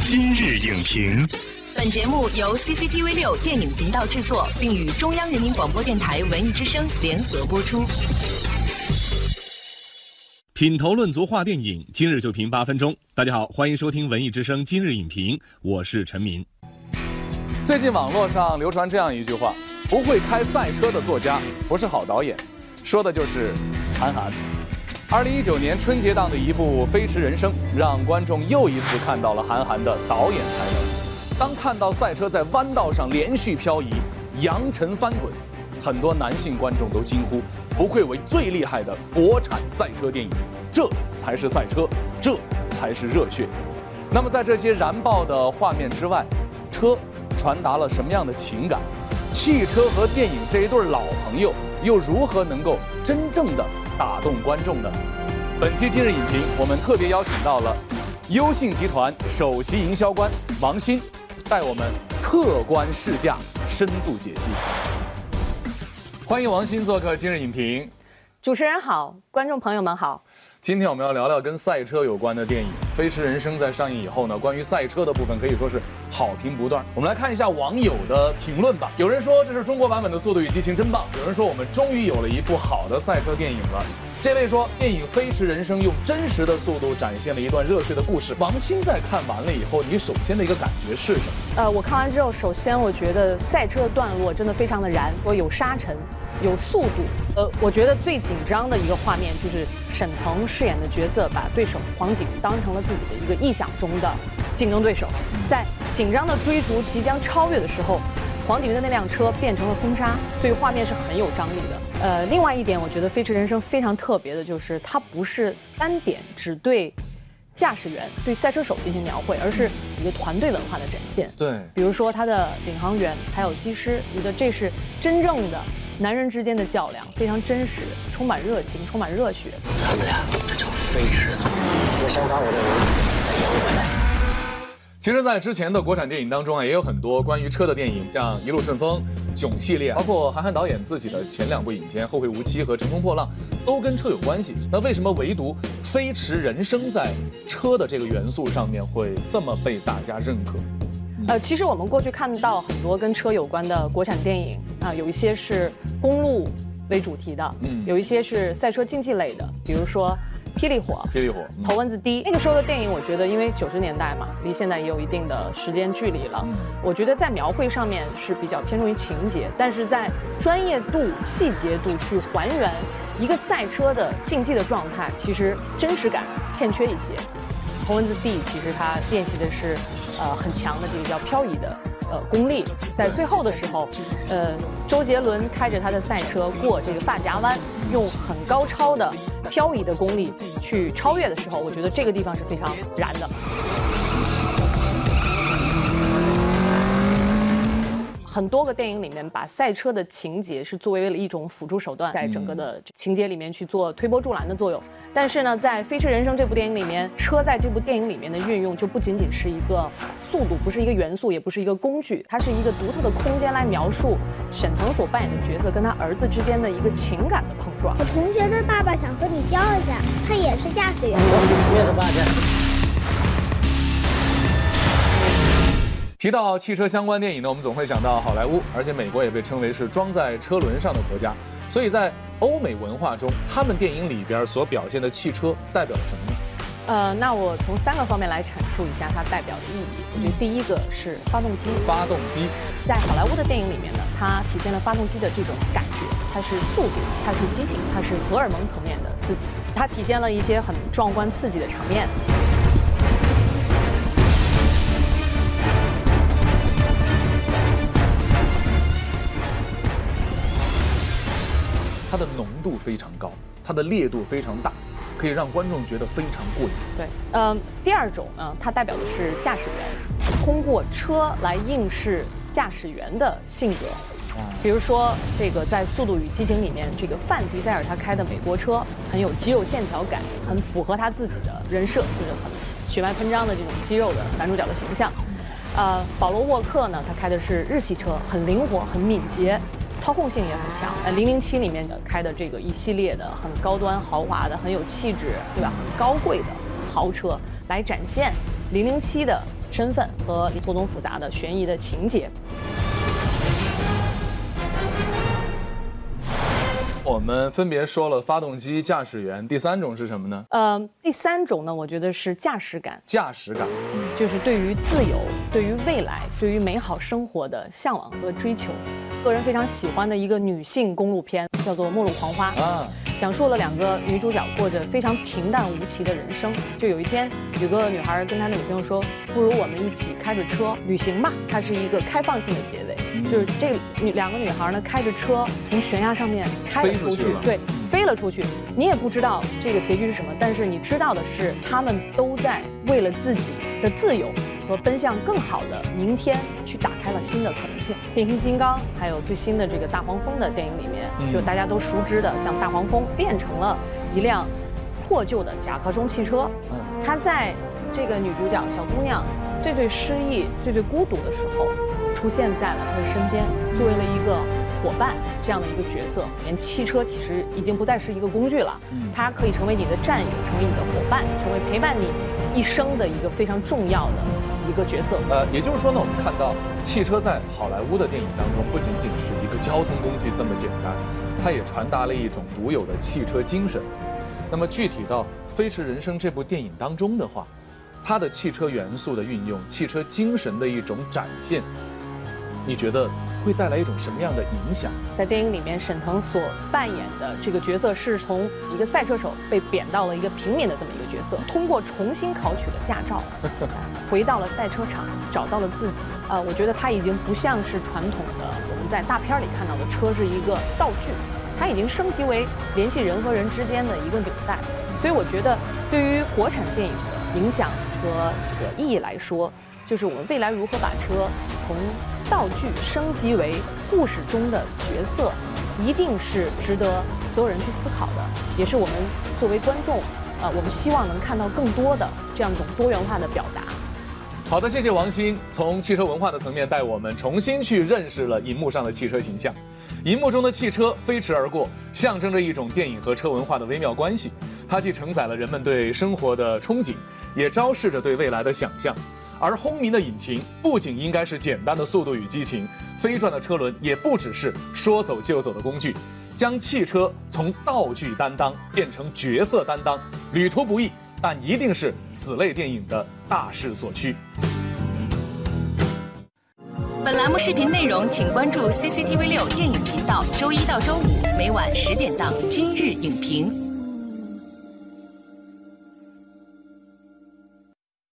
今日影评，本节目由 CCTV 六电影频道制作，并与中央人民广播电台文艺之声联合播出。品头论足话电影，今日就评八分钟。大家好，欢迎收听文艺之声今日影评，我是陈明。最近网络上流传这样一句话：“不会开赛车的作家不是好导演。”说的就是韩寒。二零一九年春节档的一部《飞驰人生》，让观众又一次看到了韩寒的导演才能。当看到赛车在弯道上连续漂移、扬尘翻滚，很多男性观众都惊呼：“不愧为最厉害的国产赛车电影，这才是赛车，这才是热血。”那么，在这些燃爆的画面之外，车传达了什么样的情感？汽车和电影这一对老朋友，又如何能够真正的？打动观众的。本期今日影评，我们特别邀请到了优信集团首席营销官王鑫，带我们客观试驾，深度解析。欢迎王鑫做客今日影评。主持人好，观众朋友们好。今天我们要聊聊跟赛车有关的电影《飞驰人生》在上映以后呢，关于赛车的部分可以说是好评不断。我们来看一下网友的评论吧。有人说这是中国版本的《速度与激情》真棒，有人说我们终于有了一部好的赛车电影了。这位说电影《飞驰人生》用真实的速度展现了一段热血的故事。王鑫在看完了以后，你首先的一个感觉是什么？呃，我看完之后，首先我觉得赛车的段落真的非常的燃，说有沙尘。有速度，呃，我觉得最紧张的一个画面就是沈腾饰演的角色把对手黄景当成了自己的一个臆想中的竞争对手，在紧张的追逐即将超越的时候，黄景瑜的那辆车变成了风沙，所以画面是很有张力的。呃，另外一点，我觉得《飞驰人生》非常特别的就是它不是单点只对驾驶员、对赛车手进行描绘，而是一个团队文化的展现。对，比如说他的领航员还有机师，觉得这是真正的。男人之间的较量非常真实，充满热情，充满热血。咱们呀，这叫飞驰族。我想把我的人再赢回来。其实，在之前的国产电影当中啊，也有很多关于车的电影，像《一路顺风》《囧》系列，包括韩寒导演自己的前两部影片《后会无期》和《乘风破浪》，都跟车有关系。那为什么唯独《飞驰人生》在车的这个元素上面会这么被大家认可？呃，其实我们过去看到很多跟车有关的国产电影啊，有一些是公路为主题的，嗯，有一些是赛车竞技类的，比如说《霹雳火》《霹雳火》头文字 D。那个时候的电影，我觉得因为九十年代嘛，离现在也有一定的时间距离了，我觉得在描绘上面是比较偏重于情节，但是在专业度、细节度去还原一个赛车的竞技的状态，其实真实感欠缺一些。头文字 D 其实它练习的是。呃，很强的这个叫漂移的呃功力，在最后的时候，呃，周杰伦开着他的赛车过这个发夹弯，用很高超的漂移的功力去超越的时候，我觉得这个地方是非常燃的。很多个电影里面，把赛车的情节是作为了一种辅助手段，在整个的情节里面去做推波助澜的作用。但是呢，在《飞驰人生》这部电影里面，车在这部电影里面的运用就不仅仅是一个速度，不是一个元素，也不是一个工具，它是一个独特的空间来描述沈腾所扮演的角色跟他儿子之间的一个情感的碰撞。我同学的爸爸想和你交一下，他也是驾驶员。面子爸去。提到汽车相关电影呢，我们总会想到好莱坞，而且美国也被称为是装在车轮上的国家。所以在欧美文化中，他们电影里边所表现的汽车代表了什么呢？呃，那我从三个方面来阐述一下它代表的意义。我觉得第一个是发动机。发动机，在好莱坞的电影里面呢，它体现了发动机的这种感觉，它是速度，它是激情，它是荷尔蒙层面的刺激，它体现了一些很壮观刺激的场面。非常高，它的烈度非常大，可以让观众觉得非常过瘾。对，嗯，第二种呢，它代表的是驾驶员，通过车来映射驾驶员的性格。比如说，这个在《速度与激情》里面，这个范迪塞尔他开的美国车很有肌肉线条感，很符合他自己的人设，就是很血脉喷张的这种肌肉的男主角的形象。呃，保罗沃克呢，他开的是日系车，很灵活，很敏捷。操控性也很强，呃，零零七里面的开的这个一系列的很高端豪华的、很有气质，对吧？很高贵的豪车，来展现零零七的身份和错综复杂的悬疑的情节。我们分别说了发动机、驾驶员，第三种是什么呢？呃，第三种呢，我觉得是驾驶感，驾驶感。就是对于自由、对于未来、对于美好生活的向往和追求。个人非常喜欢的一个女性公路片，叫做《末路狂花》啊。讲述了两个女主角过着非常平淡无奇的人生。就有一天，有个女孩跟她的女朋友说：“不如我们一起开着车旅行吧。”它是一个开放性的结尾，就是这女两个女孩呢开着车从悬崖上面开了出去，对，飞了出去。你也不知道这个结局是什么，但是你知道的是，他们都在为了自己的自由。和奔向更好的明天，去打开了新的可能性。变形金刚还有最新的这个大黄蜂的电影里面，就大家都熟知的，像大黄蜂变成了一辆破旧的甲壳虫汽车。嗯，它在这个女主角小姑娘最最失意、最最孤独的时候，出现在了她的身边，作为了一个伙伴这样的一个角色。连汽车其实已经不再是一个工具了，它可以成为你的战友，成为你的伙伴，成为陪伴你一生的一个非常重要的。一个角色，呃，也就是说呢，我们看到汽车在好莱坞的电影当中，不仅仅是一个交通工具这么简单，它也传达了一种独有的汽车精神。那么具体到《飞驰人生》这部电影当中的话，它的汽车元素的运用，汽车精神的一种展现，你觉得？会带来一种什么样的影响？在电影里面，沈腾所扮演的这个角色是从一个赛车手被贬到了一个平民的这么一个角色，通过重新考取了驾照，回到了赛车场，找到了自己。呃，我觉得他已经不像是传统的我们在大片里看到的车是一个道具，它已经升级为联系人和人之间的一个纽带。所以我觉得，对于国产电影的影响和这个意义来说，就是我们未来如何把车从道具升级为故事中的角色，一定是值得所有人去思考的，也是我们作为观众，呃，我们希望能看到更多的这样一种多元化的表达。好的，谢谢王鑫，从汽车文化的层面带我们重新去认识了银幕上的汽车形象。银幕中的汽车飞驰而过，象征着一种电影和车文化的微妙关系。它既承载了人们对生活的憧憬，也昭示着对未来的想象。而轰鸣的引擎不仅应该是简单的速度与激情，飞转的车轮也不只是说走就走的工具。将汽车从道具担当变成角色担当，旅途不易，但一定是此类电影的大势所趋。本栏目视频内容，请关注 CCTV 六电影频道，周一到周五每晚十点档《今日影评》。